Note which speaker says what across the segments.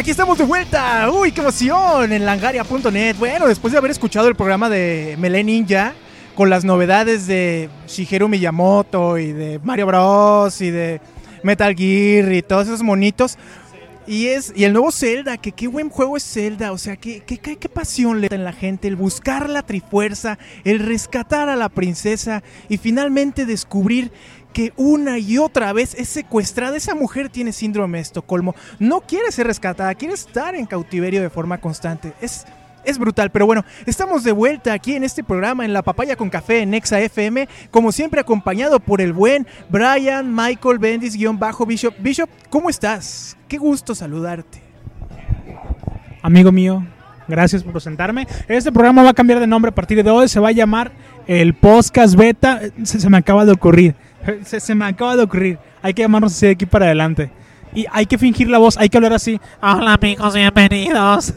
Speaker 1: Aquí estamos de vuelta. Uy, qué emoción en langaria.net. Bueno, después de haber escuchado el programa de Melee Ninja con las novedades de Shigeru Miyamoto y de Mario Bros y de Metal Gear y todos esos monitos. Y es y el nuevo Zelda, que qué buen juego es Zelda, o sea, qué, qué, qué, qué pasión le da en la gente, el buscar la trifuerza, el rescatar a la princesa y finalmente descubrir que una y otra vez es secuestrada. Esa mujer tiene síndrome de Estocolmo. No quiere ser rescatada, quiere estar en cautiverio de forma constante. Es, es brutal, pero bueno, estamos de vuelta aquí en este programa en La Papaya con Café en Nexa FM, como siempre acompañado por el buen Brian Michael Bendis guion bajo Bishop. Bishop, ¿cómo estás? Qué gusto saludarte.
Speaker 2: Amigo mío, gracias por presentarme. Este programa va a cambiar de nombre a partir de hoy, se va a llamar el Podcast Beta. Se, me acaba de ocurrir. Se, se, me acaba de ocurrir. Hay que llamarnos así de aquí para adelante. Y hay que fingir la voz, hay que hablar así. Hola amigos, bienvenidos.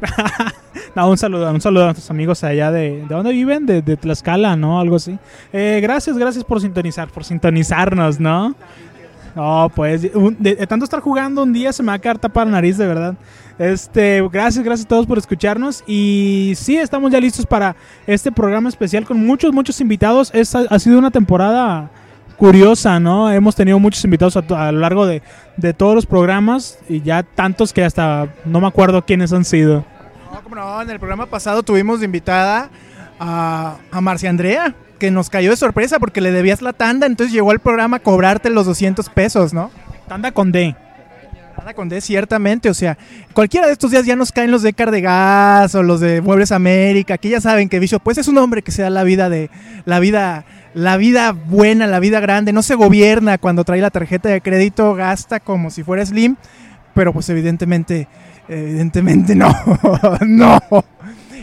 Speaker 2: no, un saludo, un saludo a nuestros amigos allá de, ¿de dónde viven? De, de Tlaxcala, ¿no? Algo así. Eh, gracias, gracias por sintonizar, por sintonizarnos, ¿no? No, pues, de, tanto estar jugando un día se me va a quedar tapada la nariz, de verdad. Este, gracias, gracias a todos por escucharnos. Y sí, estamos ya listos para este programa especial con muchos, muchos invitados. Esta ha sido una temporada curiosa, ¿no? Hemos tenido muchos invitados a, a lo largo de, de, todos los programas y ya tantos que hasta no me acuerdo quiénes han sido.
Speaker 1: No, como no, en el programa pasado tuvimos de invitada a, a Marcia Andrea, que nos cayó de sorpresa porque le debías la tanda, entonces llegó al programa a cobrarte los 200 pesos, ¿no?
Speaker 2: Tanda con D.
Speaker 1: Tanda con D, ciertamente, o sea, cualquiera de estos días ya nos caen los de Cardegas o los de Muebles América, que ya saben que Bishop, pues es un hombre que se da la vida de, la vida la vida buena, la vida grande, no se gobierna cuando trae la tarjeta de crédito, gasta como si fuera Slim, pero pues evidentemente, evidentemente no, no.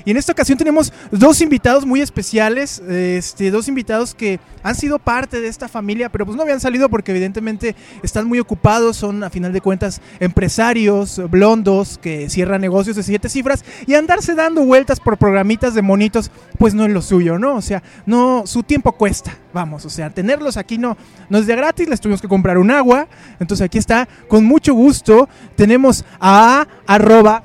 Speaker 1: Y en esta ocasión tenemos dos invitados muy especiales, este, dos invitados que han sido parte de esta familia, pero pues no habían salido porque evidentemente están muy ocupados, son a final de cuentas empresarios blondos que cierran negocios de siete cifras y andarse dando vueltas por programitas de monitos, pues no es lo suyo, ¿no? O sea, no, su tiempo cuesta, vamos, o sea, tenerlos aquí no, no es de gratis, les tuvimos que comprar un agua, entonces aquí está, con mucho gusto, tenemos a arroba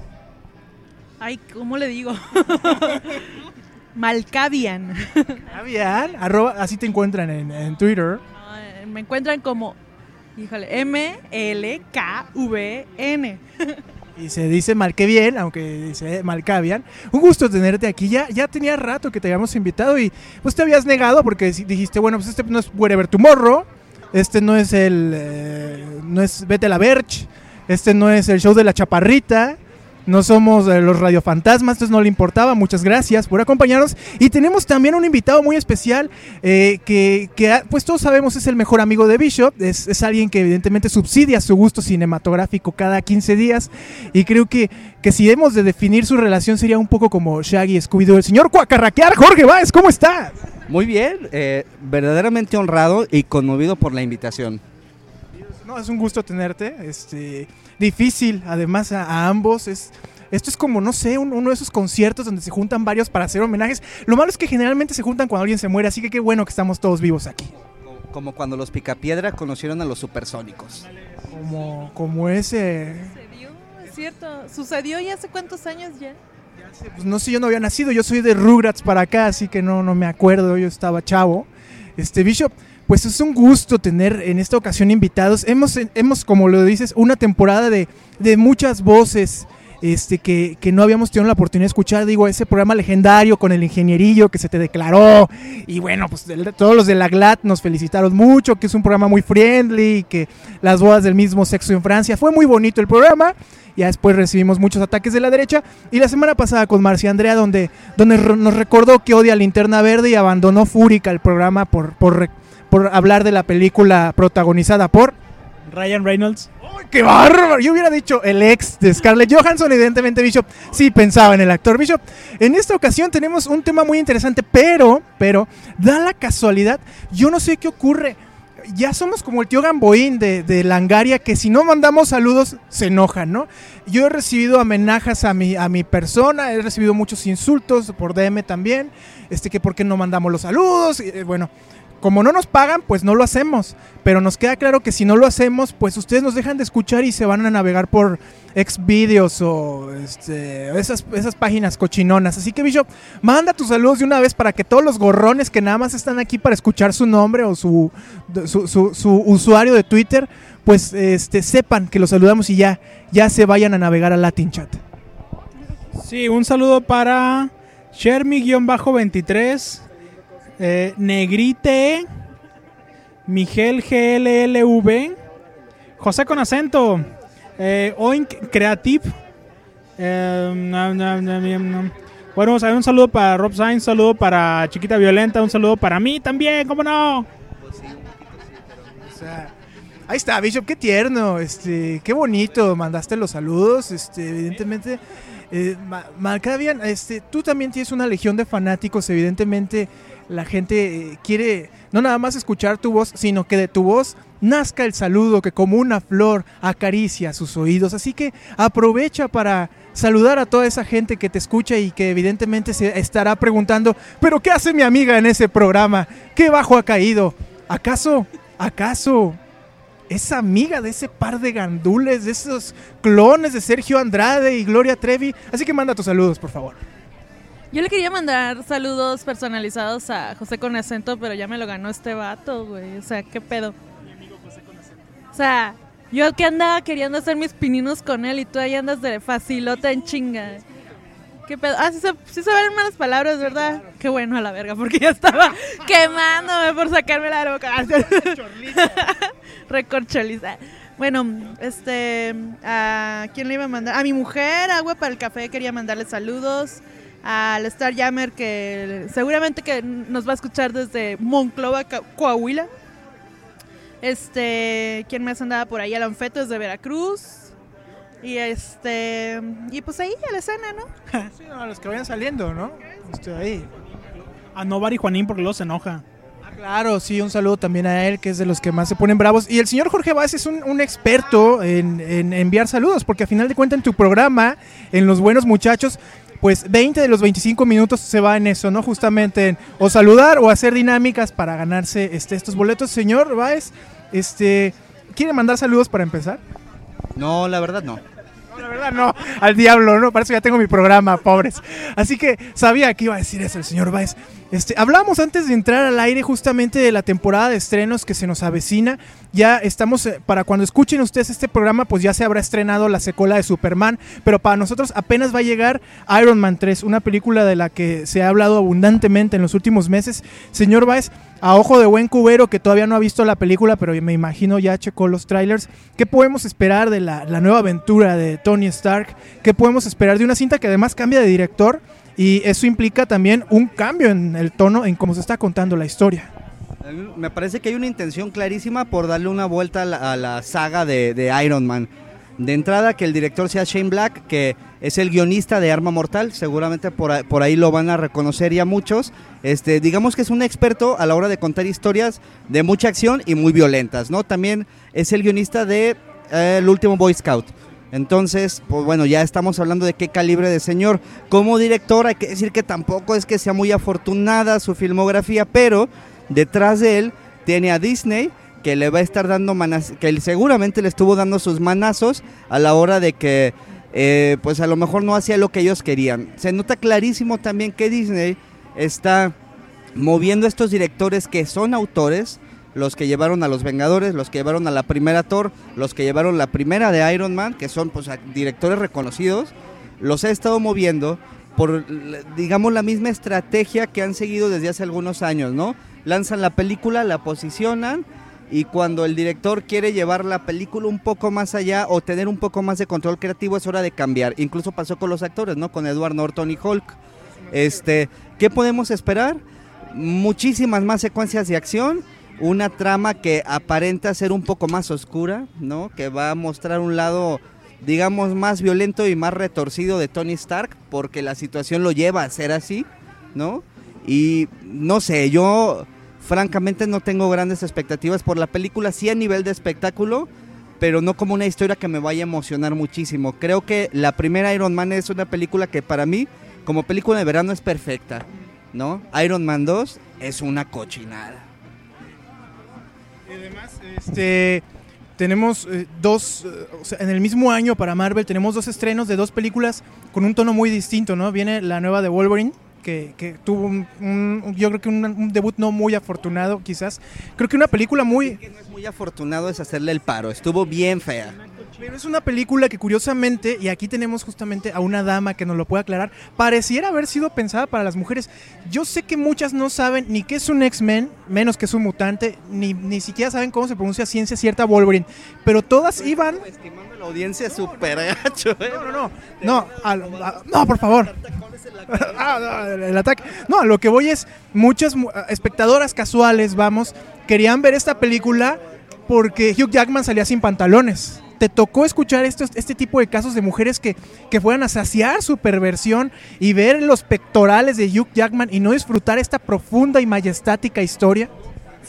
Speaker 3: Ay, ¿cómo le digo? Malcavian.
Speaker 1: Malcavian, arroba, así te encuentran en, en Twitter.
Speaker 3: No, me encuentran como, híjole, M-L-K-V-N.
Speaker 1: y se dice mal que bien, aunque dice Malcavian. Un gusto tenerte aquí. Ya, ya tenía rato que te habíamos invitado y pues te habías negado porque dijiste, bueno, pues este no es Wherever Tomorrow, este no es el, eh, no es Vete a la Verge, este no es el show de la chaparrita no somos eh, los radiofantasmas, entonces no le importaba. Muchas gracias por acompañarnos. Y tenemos también un invitado muy especial eh, que, que, pues todos sabemos, es el mejor amigo de Bishop. Es, alguien que evidentemente subsidia su gusto cinematográfico cada 15 días. Y creo que, que si hemos de definir su relación sería un poco como Shaggy Scooby-Doo. El señor Cuacarraquear, Jorge Báez, ¿cómo estás?
Speaker 4: Muy bien, eh, verdaderamente honrado y conmovido por la invitación.
Speaker 1: No, es un gusto tenerte. Este, difícil, además, a, a ambos. Es, esto es como, no sé, un, uno de esos conciertos donde se juntan varios para hacer homenajes. Lo malo es que generalmente se juntan cuando alguien se muere, así que qué bueno que estamos todos vivos aquí.
Speaker 4: Como, como cuando los Picapiedra conocieron a los supersónicos.
Speaker 1: Como, como ese.
Speaker 3: Sucedió, es cierto. Sucedió ya hace cuántos años ya.
Speaker 1: Pues no sé, yo no había nacido, yo soy de Rugrats para acá, así que no, no me acuerdo, yo estaba chavo. Este Bishop, pues es un gusto tener en esta ocasión invitados. Hemos, hemos como lo dices, una temporada de, de muchas voces este, que, que, no habíamos tenido la oportunidad de escuchar. Digo, ese programa legendario con el ingenierillo que se te declaró. Y bueno, pues todos los de la GLAD nos felicitaron mucho, que es un programa muy friendly, que las bodas del mismo sexo en Francia. Fue muy bonito el programa. Ya después recibimos muchos ataques de la derecha. Y la semana pasada con Marcia Andrea, donde, donde nos recordó que odia Linterna Verde y abandonó Fúrica el programa por, por, por hablar de la película protagonizada por
Speaker 2: Ryan Reynolds.
Speaker 1: ¡Ay, ¡Qué bárbaro! Yo hubiera dicho el ex de Scarlett Johansson, evidentemente Bishop sí pensaba en el actor Bishop. En esta ocasión tenemos un tema muy interesante, pero, pero, da la casualidad, yo no sé qué ocurre. Ya somos como el tío Gamboín de, de Langaria, que si no mandamos saludos se enojan, ¿no? Yo he recibido amenazas a mi, a mi persona, he recibido muchos insultos por DM también, este que por qué no mandamos los saludos, y, eh, bueno, como no nos pagan, pues no lo hacemos. Pero nos queda claro que si no lo hacemos, pues ustedes nos dejan de escuchar y se van a navegar por Xvideos o este, esas, esas páginas cochinonas. Así que, Bishop, manda tus saludos de una vez para que todos los gorrones que nada más están aquí para escuchar su nombre o su, su, su- su usuario de Twitter, pues este, sepan que los saludamos y ya, ya se vayan a navegar a Latin Chat.
Speaker 2: Sí, un saludo para Shermy-23, eh, Negrite, Miguel GLLV, José con acento, eh, Oink Creative. eh, no, no, no, un saludo para Rob Sainz, un saludo para Chiquita Violenta, un saludo para mí también, ¿cómo no?
Speaker 1: O sea, ahí está, Bishop, qué tierno, este, qué bonito, mandaste los saludos, este, evidentemente, eh, Ma- Malkavian, este, tú también tienes una legión de fanáticos, evidentemente la gente eh, quiere no nada más escuchar tu voz, sino que de tu voz nazca el saludo que como una flor acaricia sus oídos, así que aprovecha para saludar a toda esa gente que te escucha y que evidentemente se estará preguntando, pero ¿qué hace mi amiga en ese programa? ¿Qué bajo ha caído? ¿Acaso, acaso es amiga de ese par de gandules, de esos clones de Sergio Andrade y Gloria Trevi? Así que manda tus saludos, por favor.
Speaker 3: Yo le quería mandar saludos personalizados a José con acento, pero ya me lo ganó este vato, güey. O sea, ¿qué pedo? O sea, yo que andaba queriendo hacer mis pininos con él y tú ahí andas de facilota en chinga. ¿Qué pedo? Ah, sí se, sí se ven malas palabras, ¿verdad? Qué bueno a la verga, porque ya estaba quemándome por sacarme la boca. Recorcholiza. Bueno, este, ¿a quién le iba a mandar? A mi mujer, Agua para el Café, quería mandarle saludos. Al Star Jammer, que seguramente que nos va a escuchar desde Monclova, Coahuila. Este, ¿quién más andaba por ahí? Alan Feto desde Veracruz. Y este, y pues ahí a la escena, ¿no?
Speaker 1: Sí, no, a los que vayan saliendo, ¿no? Estoy ahí.
Speaker 2: A Novar y Juanín porque luego se enoja.
Speaker 1: Ah, Claro, sí, un saludo también a él, que es de los que más se ponen bravos. Y el señor Jorge Vázquez es un, un experto en, en enviar saludos, porque a final de cuentas en tu programa, en Los Buenos Muchachos, pues 20 de los 25 minutos se va en eso, ¿no? Justamente en o saludar o hacer dinámicas para ganarse este, estos boletos. Señor Báez, este, ¿quiere mandar saludos para empezar?
Speaker 4: No, la verdad no.
Speaker 1: La verdad no, al diablo, ¿no? Para eso ya tengo mi programa, pobres. Así que sabía que iba a decir eso el señor Baez. Este, hablamos antes de entrar al aire justamente de la temporada de estrenos que se nos avecina. Ya estamos, eh, para cuando escuchen ustedes este programa, pues ya se habrá estrenado la secuela de Superman. Pero para nosotros apenas va a llegar Iron Man 3, una película de la que se ha hablado abundantemente en los últimos meses. Señor Baez, a ojo de buen cubero que todavía no ha visto la película, pero me imagino ya checó los trailers. ¿Qué podemos esperar de la, nueva aventura de Tony Stark? ¿Qué podemos esperar de una cinta que además cambia de director? Y eso implica también un cambio en el tono en cómo se está contando la historia.
Speaker 4: Me parece que hay una intención clarísima por darle una vuelta a la, saga de Iron Man. De entrada, que el director sea Shane Black, que es el guionista de Arma Mortal, seguramente por, por ahí lo van a reconocer ya muchos. Este, digamos que es un experto a la hora de contar historias de mucha acción y muy violentas, ¿no? También es el guionista de eh, El último Boy Scout. Entonces, pues bueno, ya estamos hablando de qué calibre de señor. Como director, hay que decir que tampoco es que sea muy afortunada su filmografía, pero detrás de él tiene a Disney que le va a estar dando manas, que seguramente le estuvo dando sus manazos a la hora de que eh, pues a lo mejor no hacía lo que ellos querían. Se nota clarísimo también que Disney está moviendo a estos directores que son autores, los que llevaron a los Vengadores, los que llevaron a la primera Thor, los que llevaron la primera de Iron Man, que son pues directores reconocidos, los ha estado moviendo por digamos la misma estrategia que han seguido desde hace algunos años, ¿no? Lanzan la película, la posicionan y cuando el director quiere llevar la película un poco más allá o tener un poco más de control creativo es hora de cambiar. Incluso pasó con los actores, ¿no? Con Edward Norton y Hulk. Este, ¿qué podemos esperar? Muchísimas más secuencias de acción una trama que aparenta ser un poco más oscura, ¿no? Que va a mostrar un lado, digamos, más violento y más retorcido de Tony Stark, porque la situación lo lleva a ser así, ¿no? Y no sé, yo francamente no tengo grandes expectativas por la película, sí a nivel de espectáculo, pero no como una historia que me vaya a emocionar muchísimo. Creo que la primera Iron Man es una película que para mí, como película de verano, es perfecta, ¿no? Iron Man 2 es una cochinada.
Speaker 1: Además, este, tenemos eh, dos, eh, en el mismo año para Marvel tenemos dos estrenos de dos películas con un tono muy distinto, ¿no? Viene la nueva de Wolverine, que, tuvo un, un- yo creo que un, un debut no muy afortunado, quizás. Creo que una película muy,
Speaker 4: Que no es muy afortunado es hacerle el paro, estuvo bien fea.
Speaker 1: Pero es una película que curiosamente, y aquí tenemos justamente a una dama que nos lo puede aclarar, pareciera haber sido pensada para las mujeres. Yo sé que muchas no saben ni qué es un X-Men, menos que es un mutante, ni, ni siquiera saben cómo se pronuncia ciencia cierta Wolverine, pero todas iban...
Speaker 4: Estimando la audiencia súper gacho, ¿eh?
Speaker 1: No, no, no, no, no, por favor. Ah, no, el ataque. No, lo que voy es, muchas mu- espectadoras casuales, vamos, querían ver esta película porque Hugh Jackman salía sin pantalones. ¿Te tocó escuchar estos, este tipo de casos de mujeres que, que fueran a saciar su perversión y ver los pectorales de Hugh Jackman y no disfrutar esta profunda y majestática historia?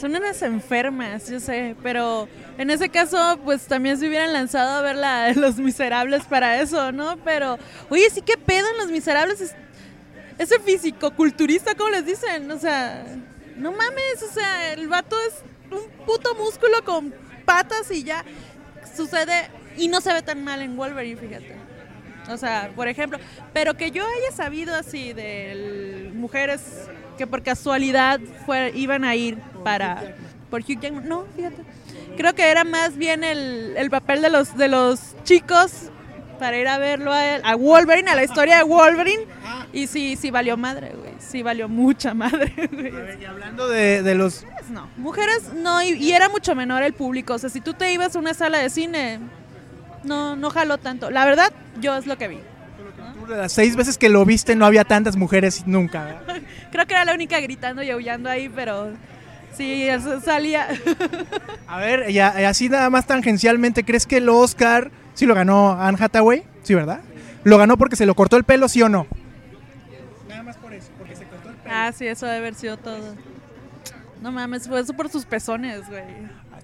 Speaker 3: Son unas enfermas, yo sé, pero en ese caso, pues también se hubieran lanzado a ver la Los Miserables para eso, ¿no? Pero, oye, sí que pedo en Los Miserables es, ese físico-culturista, ¿cómo les dicen? O sea, no mames, o sea, el vato es un puto músculo con patas y ya sucede y no se ve tan mal en Wolverine, fíjate. O sea, por ejemplo, pero que yo haya sabido así de mujeres que por casualidad fue, iban a ir para por Hugh Jackman, no, fíjate. Creo que era más bien el, el papel de los de los chicos para ir a verlo a a Wolverine, a la historia de Wolverine y sí sí valió madre, güey. Sí valió mucha madre, güey.
Speaker 1: Y hablando de, de los...
Speaker 3: Mujeres no, mujeres no, y, y era mucho menor el público. O sea, si tú te ibas a una sala de cine, no, no jaló tanto. La verdad, yo es lo que vi.
Speaker 1: de las seis veces que lo viste no había tantas mujeres nunca. ¿verdad?
Speaker 3: Creo que era la única gritando y aullando ahí, pero sí, eso salía.
Speaker 1: A ver, y así nada más tangencialmente, ¿crees que el Oscar sí lo ganó Anne Hathaway? Sí, ¿verdad? ¿Lo ganó porque se lo cortó el pelo, sí o no? Nada más por eso, porque se cortó el pelo.
Speaker 3: ah, sí, eso debe haber sido todo. No mames, fue eso por sus pezones, güey.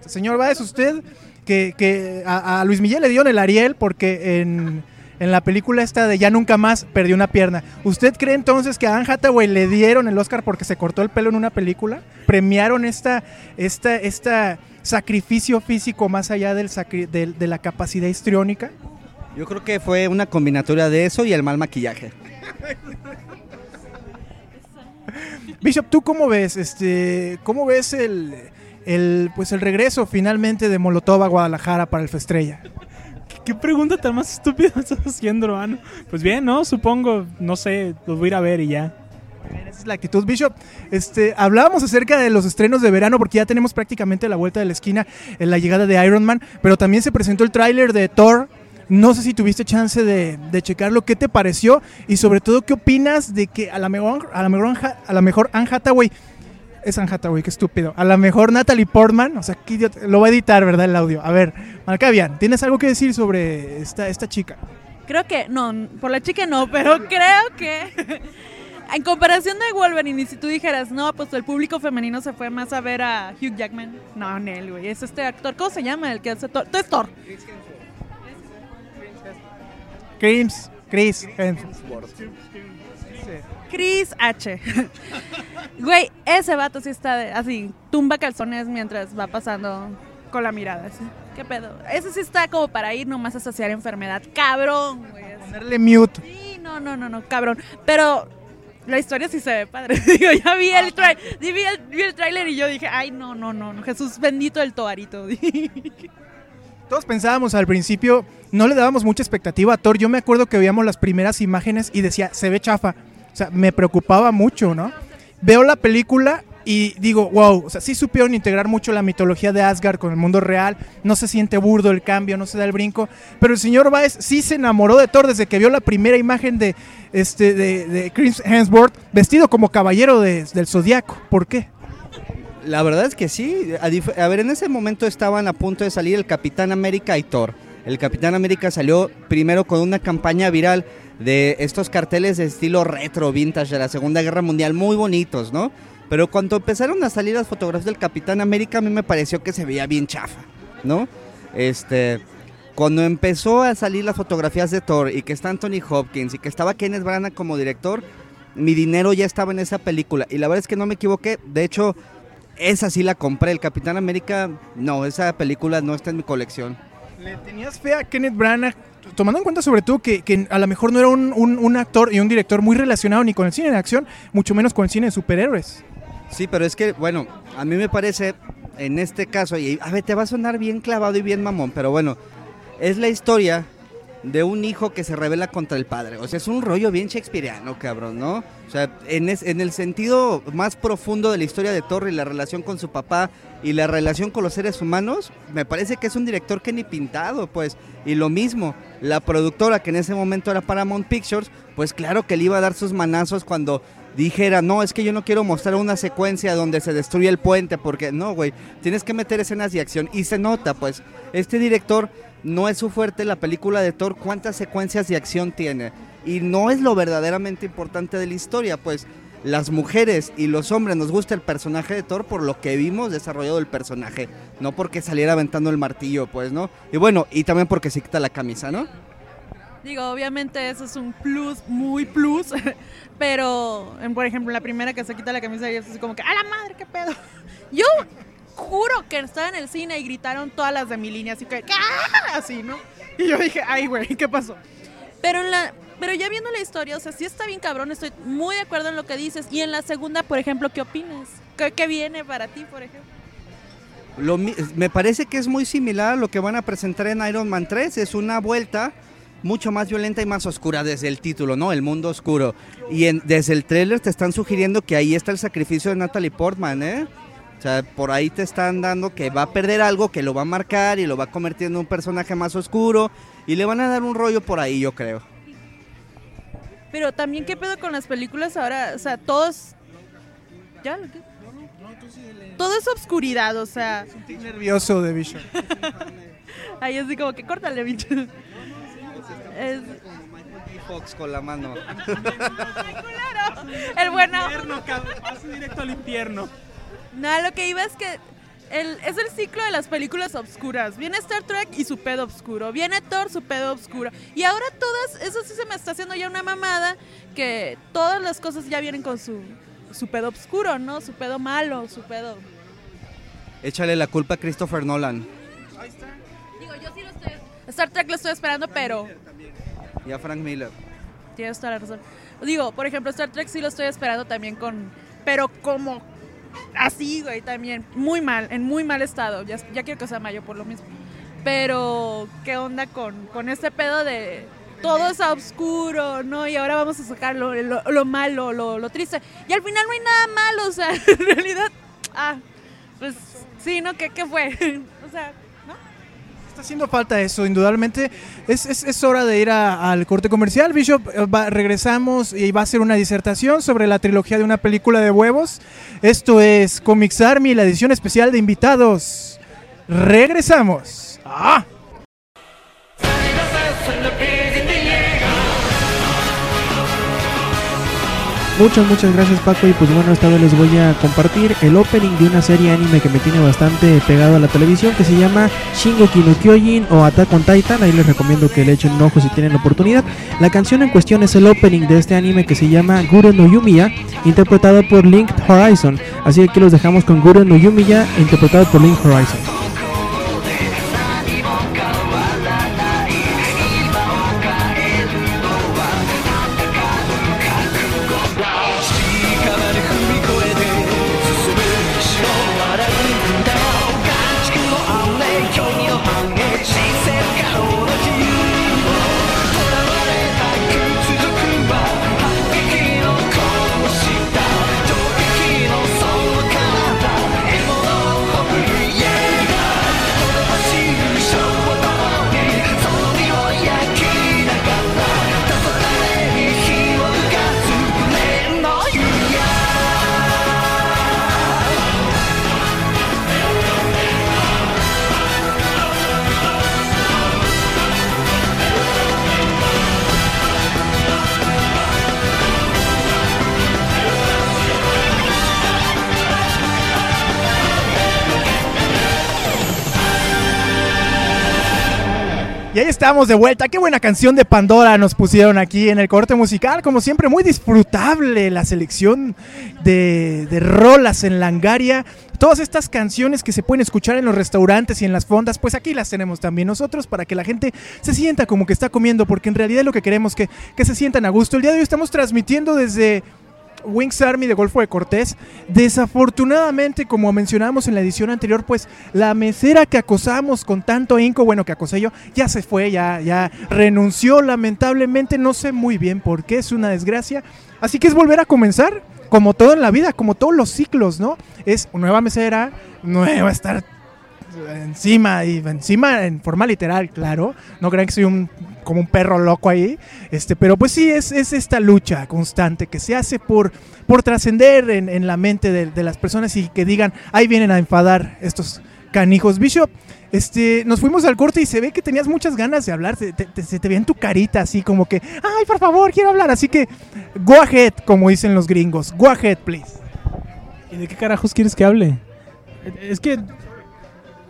Speaker 1: Señor Báez, usted que, que a, a Luis Miguel le dieron el Ariel porque en, en la película esta de Ya Nunca Más perdió una pierna. ¿Usted cree entonces que a Anne Hathaway le dieron el Oscar porque se cortó el pelo en una película? ¿Premiaron esta, esta, esta sacrificio físico más allá del sacri- de la capacidad histriónica?
Speaker 4: Yo creo que fue una combinatoria de eso y el mal maquillaje.
Speaker 1: Bishop, ¿tú cómo ves? Este, ¿Cómo ves el, el, pues el regreso finalmente de Molotov a Guadalajara para el Festrella?
Speaker 2: ¿Qué pregunta tan más estúpida estás haciendo, hermano? Pues bien, ¿no? Supongo, no sé, los voy a ir a ver y ya.
Speaker 1: Esa es la actitud, Bishop. Este, hablábamos acerca de los estrenos de verano porque ya tenemos prácticamente la vuelta de la esquina en la llegada de Iron Man, pero también se presentó el tráiler de Thor. No sé si tuviste chance de, de checarlo, ¿qué te pareció? Y sobre todo, ¿qué opinas de que a la mejor, a la mejor, a la mejor Anne Hathaway, es Anne Hathaway, qué estúpido, a la mejor Natalie Portman, o sea, qué idiota- lo va a editar, ¿verdad? El audio. A ver, Malcavian, ¿tienes algo que decir sobre esta, esta chica?
Speaker 3: Creo que, no, por la chica no, pero creo que en comparación de Wolverine, y si tú dijeras, no, pues el público femenino se fue más a ver a Hugh Jackman. No, Nel, güey, es este actor, ¿cómo se llama? El que hace Thor. Tú es Thor.
Speaker 1: Chris, Chris Hemsworth.
Speaker 3: Chris H. Güey, ese vato sí está de- así, tumba calzones mientras va pasando con la mirada, así. ¿Qué pedo? Ese sí está como para ir nomás a saciar enfermedad. Cabrón, güey.
Speaker 1: Ponerle mute.
Speaker 3: Sí, no, no, no, no, cabrón. Pero la historia sí se ve padre. Digo, ya vi el, vi el, vi el tráiler y yo dije, ay, no, no, no, no, Jesús bendito del toarito.
Speaker 1: Todos pensábamos al principio, no le dábamos mucha expectativa a Thor. Yo me acuerdo que veíamos las primeras imágenes y decía, se ve chafa. O sea, me preocupaba mucho, ¿no? Veo la película y digo, wow, o sea, sí supieron integrar mucho la mitología de Asgard con el mundo real. No se siente burdo el cambio, no se da el brinco. Pero el señor Baez sí se enamoró de Thor desde que vio la primera imagen de, este, de, Chris Hemsworth vestido como caballero de- del zodiaco. ¿Por qué?
Speaker 4: La verdad es que sí. A, ver, en ese momento estaban a punto de salir el Capitán América y Thor. El Capitán América salió primero con una campaña viral de estos carteles de estilo retro, vintage de la Segunda Guerra Mundial, muy bonitos, ¿no? Pero cuando empezaron a salir las fotografías del Capitán América, a mí me pareció que se veía bien chafa, ¿no? Este, cuando empezó a salir las fotografías de Thor y que está Anthony Hopkins y que estaba Kenneth Branagh como director, mi dinero ya estaba en esa película. Y la verdad es que no me equivoqué. De hecho, esa sí la compré. El Capitán América, no, esa película no está en mi colección.
Speaker 1: ¿Le tenías fe a Kenneth Branagh? Tomando en cuenta sobre todo que, que a lo mejor no era un, un- un actor y un director muy relacionado ni con el cine de acción, mucho menos con el cine de superhéroes.
Speaker 4: Sí, pero es que, bueno, a mí me parece, en este caso, y a ver, te va a sonar bien clavado y bien mamón, pero bueno, es la historia de un hijo que se revela contra el padre. O sea, es un rollo bien shakespeareano, cabrón, ¿no? O sea, en, en el sentido más profundo de la historia de Thor y la relación con su papá y la relación con los seres humanos, me parece que es un director que ni pintado, pues. Y lo mismo, la productora que en ese momento era Paramount Pictures, pues claro que le iba a dar sus manazos cuando dijera, no, es que yo no quiero mostrar una secuencia donde se destruye el puente, porque no, güey, tienes que meter escenas de acción. Y se nota, pues, este director no es su fuerte, la película de Thor, cuántas secuencias de acción tiene. Y no es lo verdaderamente importante de la historia, pues las mujeres y los hombres nos gusta el personaje de Thor por lo que vimos desarrollado el personaje, no porque saliera aventando el martillo, pues, ¿no? Y bueno, y también porque se quita la camisa, ¿no?
Speaker 3: Digo, obviamente eso es un plus, muy plus, pero, por ejemplo, la primera que se quita la camisa y es así como que, ¡a la madre, qué pedo! Yo juro que estaba en el cine y gritaron todas las de mi línea, así que, ¡ah! Así, ¿no? Y yo dije, ¡ay, güey, qué pasó! Pero en la... Pero ya viendo la historia, o sea, sí está bien cabrón, estoy muy de acuerdo en lo que dices. Y en la segunda, por ejemplo, ¿qué opinas? ¿Qué, qué viene para ti, por ejemplo?
Speaker 4: Lo me parece que es muy similar a lo que van a presentar en Iron Man 3. Es una vuelta mucho más violenta y más oscura desde el título, ¿no? El mundo oscuro. Y en- desde el tráiler te están sugiriendo que ahí está el sacrificio de Natalie Portman, ¿eh? O sea, por ahí te están dando que va a perder algo, que lo va a marcar y lo va a convertir en un personaje más oscuro. Y le van a dar un rollo por ahí, yo creo.
Speaker 3: Pero también, ¿qué pedo con las películas ahora? O sea, todos... ¿Ya? ¿Qué? Todo es obscuridad, o sea...
Speaker 1: Nervioso de Vision.
Speaker 3: Ahí así como que córtale, bicho. Es...
Speaker 4: Fox con la mano.
Speaker 3: El bueno.
Speaker 2: Infierno, cabrón, Paso directo al infierno.
Speaker 3: No, lo que iba es que el, es el ciclo de las películas obscuras. Viene Star Trek y su pedo oscuro. Viene Thor, su pedo oscuro. Y ahora todas, eso sí se me está haciendo ya una mamada, que todas las cosas ya vienen con su, su pedo oscuro, ¿no? Su pedo malo, su pedo...
Speaker 4: Échale la culpa a Christopher Nolan
Speaker 3: Digo, yo sí lo estoy... Star Trek lo estoy esperando, pero...
Speaker 4: y a Frank Miller.
Speaker 3: Tienes toda la razón. Digo, por ejemplo, Star Trek sí lo estoy esperando también con... Pero como... Así, güey, también. Muy mal, en muy mal estado. Ya, quiero que sea mayo por lo mismo. Pero, ¿qué onda con, con este pedo de... Todo es oscuro, ¿no? Y ahora vamos a sacar lo, lo- lo malo, lo, lo triste. Y al final no hay nada malo, o sea, en realidad... Ah, pues sí, ¿no? ¿Qué, qué fue? o sea.
Speaker 1: Está haciendo falta eso, indudablemente. Es, es- hora de ir al corte comercial. Bishop, eh, regresamos y va a ser una disertación sobre la trilogía de una película de huevos. Esto es Comics Army, la edición especial de invitados. Regresamos. ¡Ah!
Speaker 5: Muchas, muchas gracias Paco y pues bueno, esta vez les voy a compartir el opening de una serie anime que me tiene bastante pegado a la televisión que se llama Shingeki no Kyojin o Attack on Titan, ahí les recomiendo que le echen un ojo si tienen la oportunidad. La canción en cuestión es el opening de este anime que se llama Guru no Yumiya, interpretado por Linked Horizon, así que aquí los dejamos con Guru no Yumiya, interpretado por Linked Horizon.「
Speaker 1: estamos de vuelta. Qué buena canción de Pandora nos pusieron aquí en el corte musical. Como siempre, muy disfrutable la selección de, de rolas en Langaria. Todas estas canciones que se pueden escuchar en los restaurantes y en las fondas, pues aquí las tenemos también nosotros para que la gente se sienta como que está comiendo, porque en realidad es lo que queremos que, que se sientan a gusto. El día de hoy estamos transmitiendo desde Wings Army de Golfo de Cortés. Desafortunadamente, como mencionábamos en la edición anterior, pues la mesera que acosamos con tanto inco, bueno, que acosé yo, ya se fue, ya, ya renunció. Lamentablemente, no sé muy bien por qué, es una desgracia. Así que es volver a comenzar, como todo en la vida, como todos los ciclos, ¿no? Es nueva mesera, nueva estar encima y encima en forma literal, claro. No crean que soy un como un perro loco ahí. Este, pero pues sí, es, es esta lucha constante que se hace por, por trascender en, en, la mente de, de, las personas y que digan, ahí vienen a enfadar estos canijos. Bishop, este, nos fuimos al corte y se ve que tenías muchas ganas de hablar. Se te, te, se te ve en tu carita así como que, ay, por favor, quiero hablar. Así que, go ahead, como dicen los gringos. Go ahead, please.
Speaker 2: ¿Y de qué carajos quieres que hable? Es que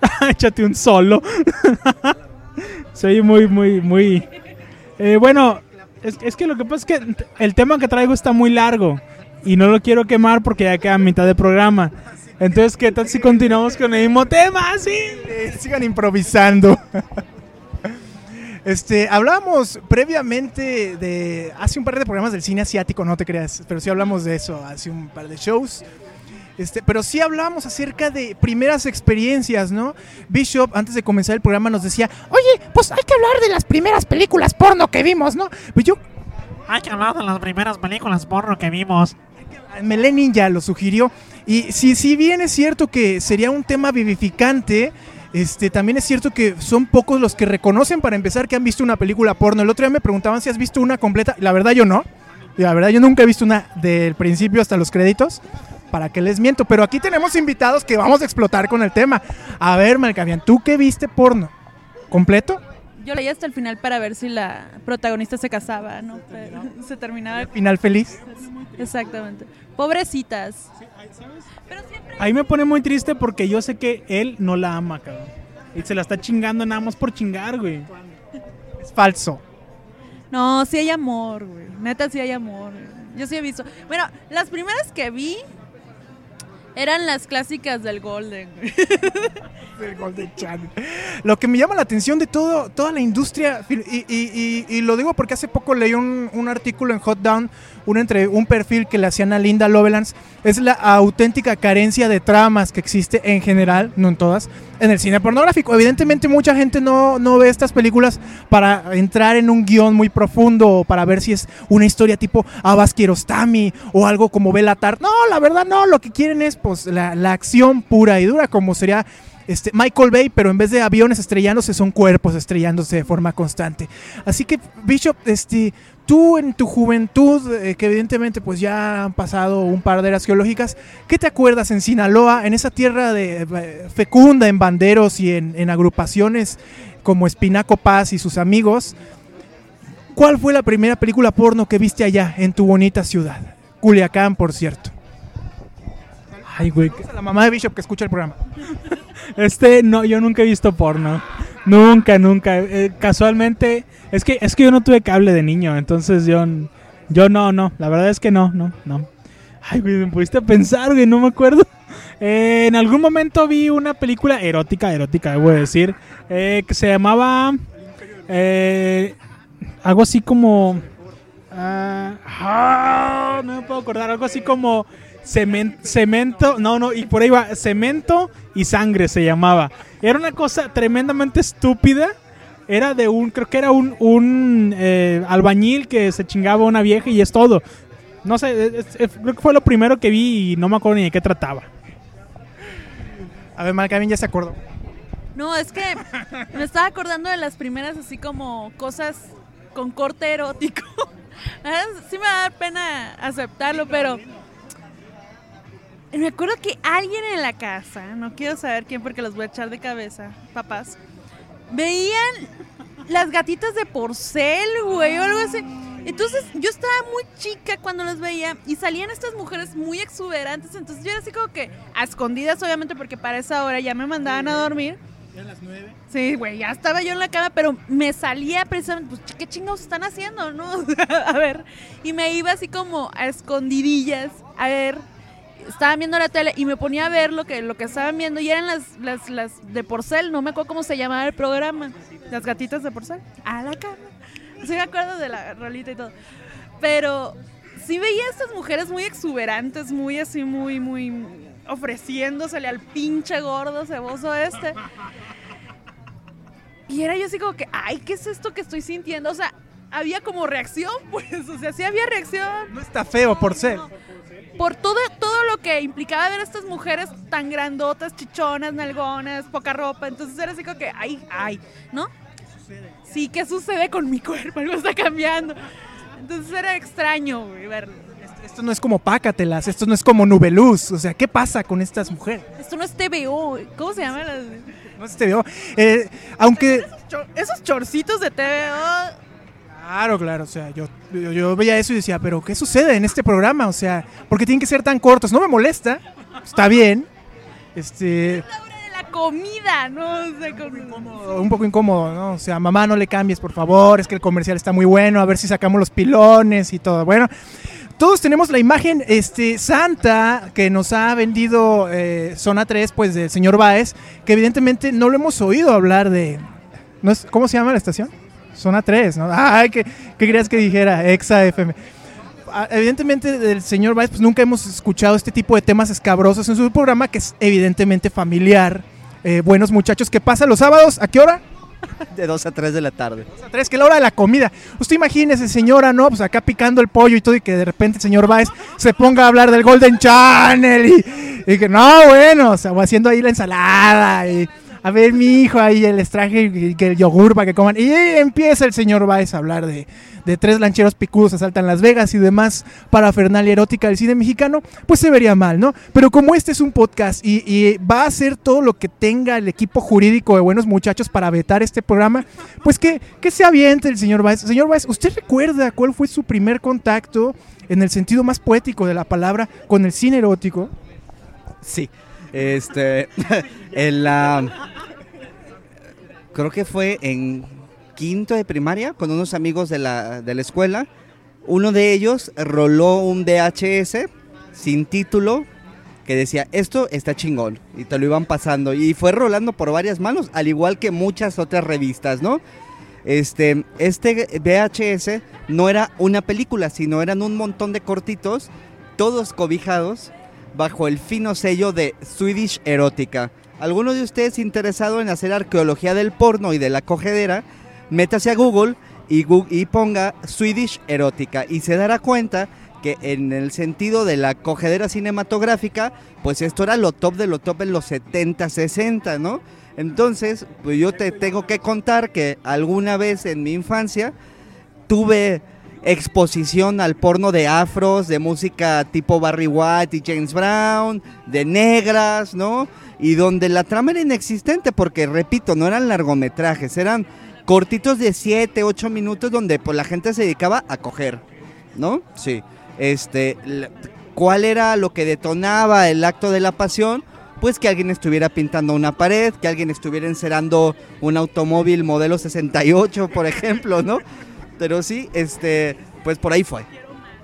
Speaker 2: échate un solo. Soy muy, muy, muy... Eh, bueno, es, es, que lo que pasa es que el tema que traigo está muy largo y no lo quiero quemar porque ya queda mitad de programa. Entonces, ¿qué tal si continuamos con el mismo tema? Sí.
Speaker 1: Eh, sigan improvisando. Este, hablamos previamente de hace un par de programas del cine asiático, no te creas, pero sí hablamos de eso hace un par de shows. Este, pero sí hablamos acerca de primeras experiencias, ¿no? Bishop, antes de comenzar el programa, nos decía, oye, pues hay que hablar de las primeras películas porno que vimos, ¿no? Pues yo...
Speaker 6: Hay que hablar de las primeras películas porno que vimos.
Speaker 1: Melenin ya lo sugirió. Y si, si bien es cierto que sería un tema vivificante, este, también es cierto que son pocos los que reconocen, para empezar, que han visto una película porno. El otro día me preguntaban si has visto una completa. La verdad yo no. La verdad yo nunca he visto una del principio hasta los créditos para que les miento. Pero aquí tenemos invitados que vamos a explotar con el tema. A ver, Malcavian, ¿tú qué viste porno? ¿Completo?
Speaker 3: Yo leí hasta el final para ver si la protagonista se casaba, ¿no? Pero se terminaba.
Speaker 1: ¿El final feliz?
Speaker 3: Exactamente. Pobrecitas.
Speaker 2: Pero siempre... Ahí me pone muy triste porque yo sé que él no la ama, cabrón. Y se la está chingando nada más por chingar, güey.
Speaker 1: Es falso.
Speaker 3: No, sí hay amor, güey. Neta, sí hay amor. Güey. Yo sí he visto. Bueno, las primeras que vi eran las clásicas del Golden.
Speaker 1: del Golden Channel. Lo que me llama la atención de todo, toda la industria, y, lo digo porque hace poco leí un, artículo en Hot Down, un, entre, un perfil que le hacían a Linda Lovelace, es la auténtica carencia de tramas que existe en general, no en todas, en el cine pornográfico. Evidentemente mucha gente no, no ve estas películas para entrar en un guion muy profundo o para ver si es una historia tipo Abbas Kiarostami o algo como Belatar. No, la verdad no, lo que quieren es pues la, la acción pura y dura como sería este, Michael Bay, pero en vez de aviones estrellándose son cuerpos estrellándose de forma constante. Así que Bishop, este, tú en tu juventud, eh, que evidentemente pues ya han pasado un par de eras geológicas, ¿qué te acuerdas en Sinaloa, en esa tierra de, eh, fecunda en banderos y en, en agrupaciones como Espinaco Paz y sus amigos? ¿Cuál fue la primera película porno que viste allá en tu bonita ciudad? Culiacán, por cierto.
Speaker 2: Ay, güey.
Speaker 1: A la mamá de Bishop que escucha el programa.
Speaker 2: Este, no, yo nunca he visto porno. Nunca, nunca. Eh, casualmente, es que, es que yo no tuve cable de niño, entonces yo, yo no, no. La verdad es que no, no, no. Ay, güey, me pudiste pensar, güey, no me acuerdo. Eh, en algún momento vi una película erótica, erótica, debo decir, eh, que se llamaba algo así como... Uh, oh, no me puedo acordar, algo así como cemento, cemento, no, no, y por ahí va, cemento y sangre se llamaba. Era una cosa tremendamente estúpida. Era de un, creo que era un, un eh, albañil que se chingaba a una vieja y es todo. No sé, es, es, creo que fue lo primero que vi y no me acuerdo ni de qué trataba.
Speaker 1: A ver, Malcavín ya se acordó.
Speaker 3: No, es que me estaba acordando de las primeras así como cosas con corte erótico. sí me da pena aceptarlo, pero me acuerdo que alguien en la casa, no quiero saber quién porque los voy a echar de cabeza, papás, veían las gatitas de porcel, güey, o algo así. Entonces yo estaba muy chica cuando los veía y salían estas mujeres muy exuberantes, entonces yo era así como que a escondidas, obviamente, porque para esa hora ya me mandaban a dormir. Sí, güey, ya estaba yo en la cama, pero me salía precisamente, pues, ¿qué chingados están haciendo, no? a ver, y me iba así como a escondidillas, a ver, estaban viendo la tele y me ponía a ver lo que, lo que estaban viendo y eran las, las, las de porcel, no me acuerdo cómo se llamaba el programa, las gatitas de porcel, a la cama. Sí me acuerdo de la rolita y todo. Pero sí veía a estas mujeres muy exuberantes, muy así, muy, muy ofreciéndosele al pinche gordo ceboso este. Y era yo así como que, ay, ¿qué es esto que estoy sintiendo? O sea, había como reacción, pues, o sea, sí había reacción.
Speaker 1: No está feo por ser.
Speaker 3: No, Por todo, todo lo que implicaba ver a estas mujeres tan grandotas, chichonas, nalgonas, poca ropa. Entonces era así como que, ay, ay, ¿no? Sí, ¿qué sucede con mi cuerpo? Algo está cambiando. Entonces era extraño, güey, verlo.
Speaker 1: Esto no es como Pácatelas, esto no es como Nubeluz. O sea, ¿qué pasa con estas mujeres?
Speaker 3: Esto no es TVO, ¿cómo se llama? las-
Speaker 1: No te veo. Eh, aunque.
Speaker 3: Chor- Esos chorcitos de TVO.
Speaker 1: Claro, claro, o sea, yo, yo, yo veía eso y decía, pero ¿qué sucede en este programa? O sea, ¿por qué tienen que ser tan cortos? No me molesta, está bien. Este,
Speaker 3: La hora de la comida, ¿no? O sea,
Speaker 1: un poco incómodo, ¿no? O sea, mamá, no le cambies, por favor, es que el comercial está muy bueno, a ver si sacamos los pilones y todo. Bueno, todos tenemos la imagen este, santa que nos ha vendido eh, Zona 3, pues del señor Baez, que evidentemente no lo hemos oído hablar de... ¿no es, ¿Cómo se llama la estación? Zona 3, ¿no? Ay, ¿qué, qué querías que dijera? Exa FM. Ah, Evidentemente del señor Baez, pues nunca hemos escuchado este tipo de temas escabrosos en su programa, que es evidentemente familiar. Eh, buenos muchachos, que pasa los sábados, ¿a qué hora?
Speaker 4: De 2 a 3 de la tarde.
Speaker 1: a tres, que es la hora de la comida. Usted imagínese, señora, ¿no? Pues acá picando el pollo y todo, y que de repente el señor Baez se ponga a hablar del Golden Channel y, y que no, bueno, o sea, o haciendo ahí la ensalada y a ver, mi hijo, ahí les traje que el yogur para que coman. Y empieza el señor Baez a hablar de, de tres lancheros picudos asaltan Las Vegas y demás parafernalia erótica del cine mexicano, pues se vería mal, ¿no? Pero como este es un podcast y, y va a hacer todo lo que tenga el equipo jurídico de buenos muchachos para vetar este programa, pues que, que se aviente el señor Baez. Señor Baez, ¿usted recuerda cuál fue su primer contacto en el sentido más poético de la palabra con el cine erótico?
Speaker 4: Sí. Este. en la. Creo que fue en quinto de primaria con unos amigos de la, de la escuela. Uno de ellos roló un VHS sin título que decía, esto está chingón. Y te lo iban pasando. Y fue rolando por varias manos, al igual que muchas otras revistas, ¿no? Este, este VHS no era una película, sino eran un montón de cortitos, todos cobijados bajo el fino sello de Swedish Erótica. ¿Alguno de ustedes interesado en hacer arqueología del porno y de la cogedera? Métase a Google y, y ponga Swedish Erótica y se dará cuenta que en el sentido de la cogedera cinematográfica, pues esto era lo top de lo top en los 70, 60, ¿no? Entonces, pues yo te tengo que contar que alguna vez en mi infancia tuve exposición al porno de afros, de música tipo Barry White y James Brown, de negras, ¿no? Y donde la trama era inexistente porque, repito, no eran largometrajes, eran cortitos de 7, 8 minutos donde pues, la gente se dedicaba a coger, ¿no? Sí. Este, ¿cuál era lo que detonaba el acto de la pasión? Pues que alguien estuviera pintando una pared, que alguien estuviera encerando un automóvil modelo 68, por ejemplo, ¿no? Pero sí, este, pues por ahí fue.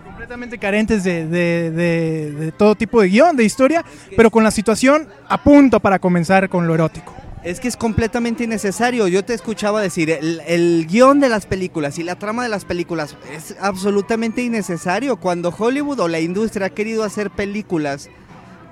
Speaker 1: completamente carentes de, de- de- de todo tipo de guion, de historia, pero con la situación a punto para comenzar con lo erótico.
Speaker 4: Es que es completamente innecesario. Yo te escuchaba decir, el, el guion de las películas y la trama de las películas es absolutamente innecesario. Cuando Hollywood o la industria ha querido hacer películas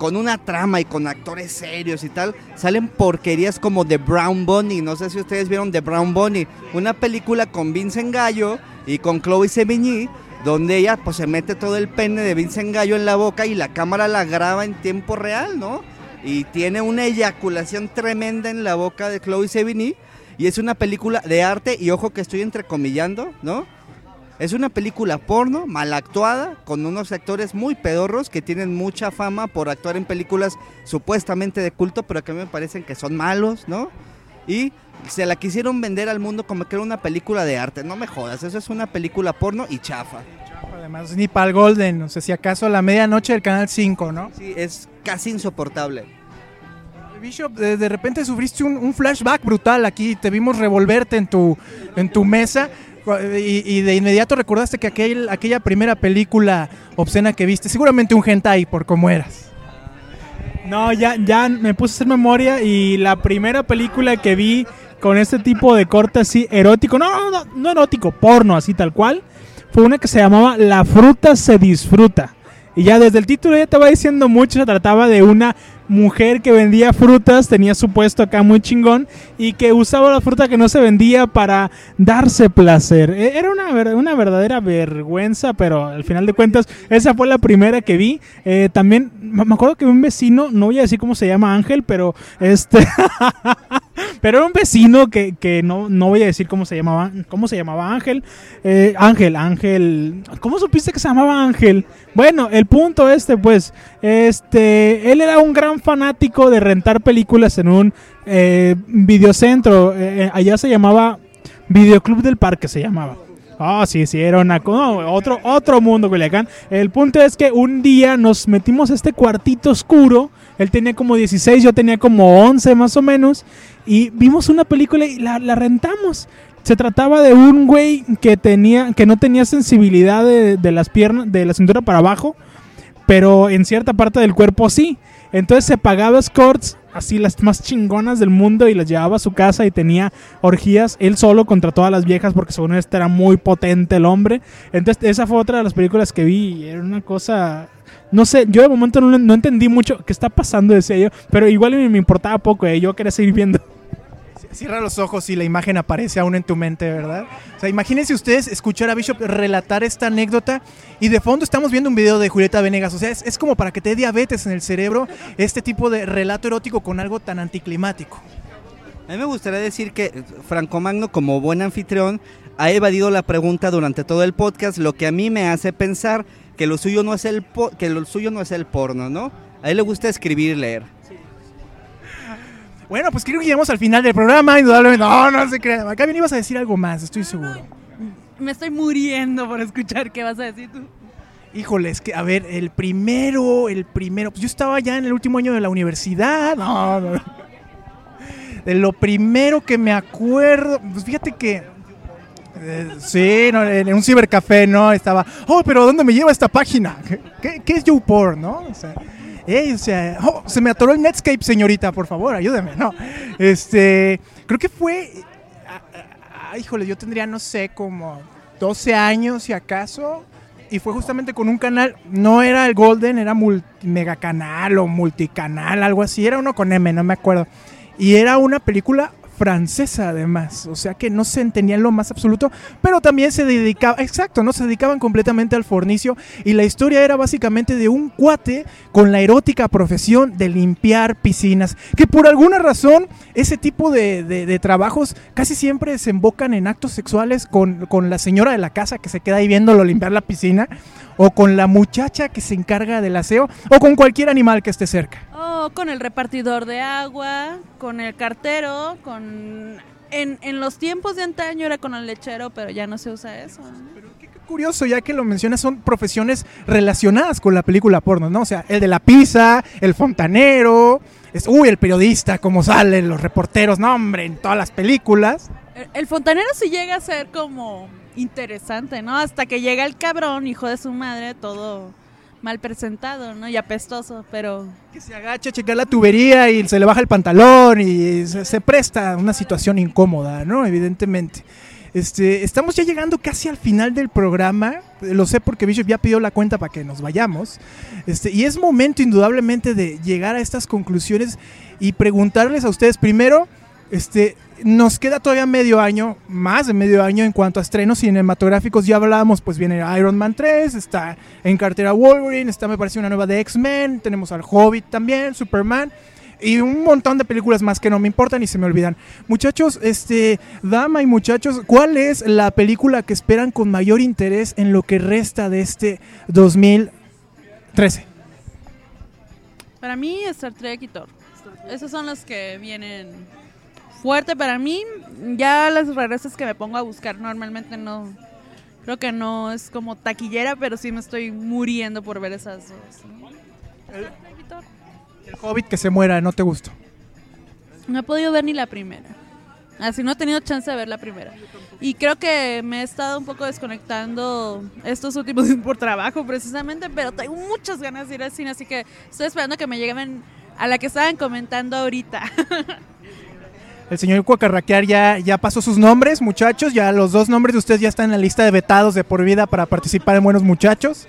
Speaker 4: con una trama y con actores serios y tal, salen porquerías como The Brown Bunny. No sé si ustedes vieron The Brown Bunny, una película con Vincent Gallo y con Chloe Sevigny, donde ella pues se mete todo el pene de Vincent Gallo en la boca y la cámara la graba en tiempo real, ¿no? Y tiene una eyaculación tremenda en la boca de Chloe Sevigny y es una película de arte y ojo que estoy entrecomillando, ¿no? Es una película porno, mal actuada, con unos actores muy pedorros que tienen mucha fama por actuar en películas supuestamente de culto, pero que a mí me parecen que son malos, ¿no? Y se la quisieron vender al mundo como que era una película de arte. No me jodas, eso es una película porno y chafa.
Speaker 1: Además, ni para el Golden, o sea, si acaso a la medianoche del Canal 5, ¿no?
Speaker 4: Sí, es casi insoportable.
Speaker 1: Bishop, de, de repente sufriste un, un flashback brutal aquí, te vimos revolverte en tu, en tu mesa y, de inmediato recordaste que aquel, aquella primera película obscena que viste, seguramente un hentai por cómo eras.
Speaker 2: No, ya, ya me puse a hacer memoria y la primera película que vi con este tipo de corte así erótico, no, no, no, no erótico, porno así tal cual, fue una que se llamaba La fruta se disfruta. Y ya desde el título ya te va diciendo mucho, se trataba de una mujer que vendía frutas, tenía su puesto acá muy chingón y que usaba la fruta que no se vendía para darse placer. E- Era una, una verdadera vergüenza, pero al final de cuentas esa fue la primera que vi. Eh, también me acuerdo que un vecino, no voy a decir cómo se llama Ángel, pero este... Pero era un vecino que, que no, no voy a decir cómo se llamaba, cómo se llamaba Ángel. Eh, Ángel, Ángel. ¿Cómo supiste que se llamaba Ángel? Bueno, el punto este, pues, este, él era un gran fanático de rentar películas en un eh, videocentro. Eh, allá se llamaba Videoclub del Parque, se llamaba. Ah, sí, sí, era una, no, otro, otro mundo, Culiacán. El punto es que un día nos metimos a este cuartito oscuro. Él tenía como 16, yo tenía como 11 más o menos. Y vimos una película y la, rentamos. Se trataba de un güey que tenía, que no tenía sensibilidad de, de las piernas, de la cintura para abajo, pero en cierta parte del cuerpo sí. Entonces se pagaba escorts, así las más chingonas del mundo, y las llevaba a su casa y tenía orgías él solo contra todas las viejas, porque según este era muy potente el hombre. Entonces esa fue otra de las películas que vi, y era una cosa... No sé, yo de momento no, no entendí mucho qué está pasando, decía yo, pero igual me, me importaba poco, eh, yo quería seguir viendo.
Speaker 1: Cierra los ojos y la imagen aparece aún en tu mente, ¿verdad? O sea, imagínense ustedes escuchar a Bishop relatar esta anécdota y de fondo estamos viendo un video de Julieta Venegas. O sea, es, como para que te dé diabetes en el cerebro este tipo de relato erótico con algo tan anticlimático.
Speaker 4: A mí me gustaría decir que Franco Magno, como buen anfitrión, ha evadido la pregunta durante todo el podcast, lo que a mí me hace pensar que lo suyo no es el que lo suyo no es el porno, ¿no? A él le gusta escribir y leer.
Speaker 1: Bueno, pues creo que llegamos al final del programa. Indudablemente, no, no se crean. Acá bien ibas a decir algo más, estoy seguro.
Speaker 3: Me estoy muriendo por escuchar qué vas a decir tú.
Speaker 1: Híjole, es que, a ver, el primero, el primero, pues yo estaba ya en el último año de la universidad. No, no. De lo primero que me acuerdo, pues fíjate que. eh, sí, no, en un cibercafé, ¿no? Estaba, oh, pero ¿dónde me lleva esta página? ¿Qué, qué es YouPorn, no? O sea, o sea, oh, se me atoró el Netscape, señorita, por favor, ayúdeme, ¿no? Este, creo que fue. ah, ah, híjole, yo tendría, no sé, como 12 años, si acaso. Y fue justamente con un canal, no era el Golden, era mega canal o multicanal, algo así. Era uno con M, no me acuerdo. Y era una película francesa además, o sea que no se entendía en lo más absoluto, pero también se dedicaba, exacto, no se dedicaban completamente al fornicio y la historia era básicamente de un cuate con la erótica profesión de limpiar piscinas, que por alguna razón ese tipo de, de- de trabajos casi siempre desembocan en actos sexuales con, con la señora de la casa que se queda ahí viéndolo limpiar la piscina, o con la muchacha que se encarga del aseo, o con cualquier animal que esté cerca.
Speaker 3: Oh, con el repartidor de agua, con el cartero, con... En, en los tiempos de antaño era con el lechero, pero ya no se usa eso. ¿no?
Speaker 1: curioso, ya que lo mencionas, son profesiones relacionadas con la película porno, ¿no? O sea, el de la pizza, el fontanero, es, uy, el periodista, como salen los reporteros, no, hombre, en todas las películas.
Speaker 3: El, el fontanero sí llega a ser como interesante, ¿no? Hasta que llega el cabrón, hijo de su madre, todo mal presentado, ¿no? Y apestoso, pero...
Speaker 1: Que se agacha a checar la tubería y se le baja el pantalón y se, presta a una situación incómoda, ¿no? Evidentemente. Este, estamos ya llegando casi al final del programa. Lo sé porque Bishop ya pidió la cuenta para que nos vayamos. Este, y es momento indudablemente de llegar a estas conclusiones y preguntarles a ustedes primero, este, nos queda todavía medio año, más de medio año en cuanto a estrenos cinematográficos. Ya hablábamos, pues viene Iron Man 3, está en cartera Wolverine, está me parece una nueva de X-Men, tenemos al Hobbit también, Superman y un montón de películas más que no me importan y se me olvidan. Muchachos, este, dama y muchachos, ¿cuál es la película que esperan con mayor interés en lo que resta de este 2013?
Speaker 3: Para mí, Star Trek y Thor. Esos son los que vienen fuerte para mí. Ya las regresas que me pongo a buscar normalmente no... Creo que no es como taquillera, pero sí me estoy muriendo por ver esas dos.
Speaker 1: El Hobbit que se muera, ¿no te gustó?
Speaker 3: No he podido ver ni la primera. Así no he tenido chance de ver la primera. Y creo que me he estado un poco desconectando estos últimos días por trabajo precisamente, pero tengo muchas ganas de ir al cine, así que estoy esperando que me lleguen a la que estaban comentando ahorita.
Speaker 1: El señor Cuacarraquear ya, ya pasó sus nombres, muchachos. Ya los dos nombres de ustedes ya están en la lista de vetados de por vida para participar en Buenos Muchachos.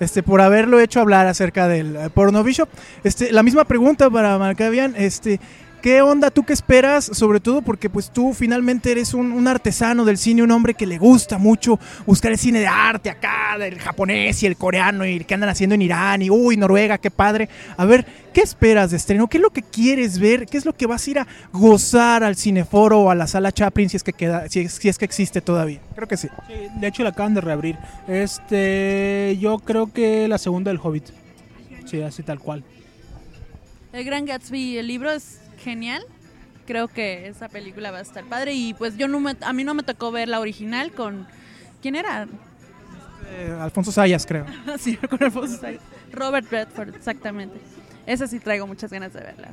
Speaker 1: Este, por haberlo hecho hablar acerca del eh, porno bishop. Este, la misma pregunta para Marcavian, este, ¿Qué onda? ¿Tú qué esperas? Sobre todo porque pues tú finalmente eres un, un, artesano del cine, un hombre que le gusta mucho buscar el cine de arte acá, del japonés y el coreano y el que andan haciendo en Irán y uy, Noruega, qué padre. A ver, ¿qué esperas de estreno? ¿Qué es lo que quieres ver? ¿Qué es lo que vas a ir a gozar al cineforo o a la sala Chaplin si es que queda, si es, si es que existe todavía? Creo que sí.
Speaker 2: sí. De hecho la acaban de reabrir. Este, yo creo que la segunda del Hobbit. Sí, así tal cual.
Speaker 3: El Gran Gatsby, el libro es genial. Creo que esa película va a estar padre. Y pues yo no me, a mí no me tocó ver la original con. ¿Quién era?
Speaker 1: Eh, Alfonso Sayas, creo.
Speaker 3: sí, con Alfonso Sayas. Robert Redford, exactamente. Esa sí traigo muchas ganas de verla.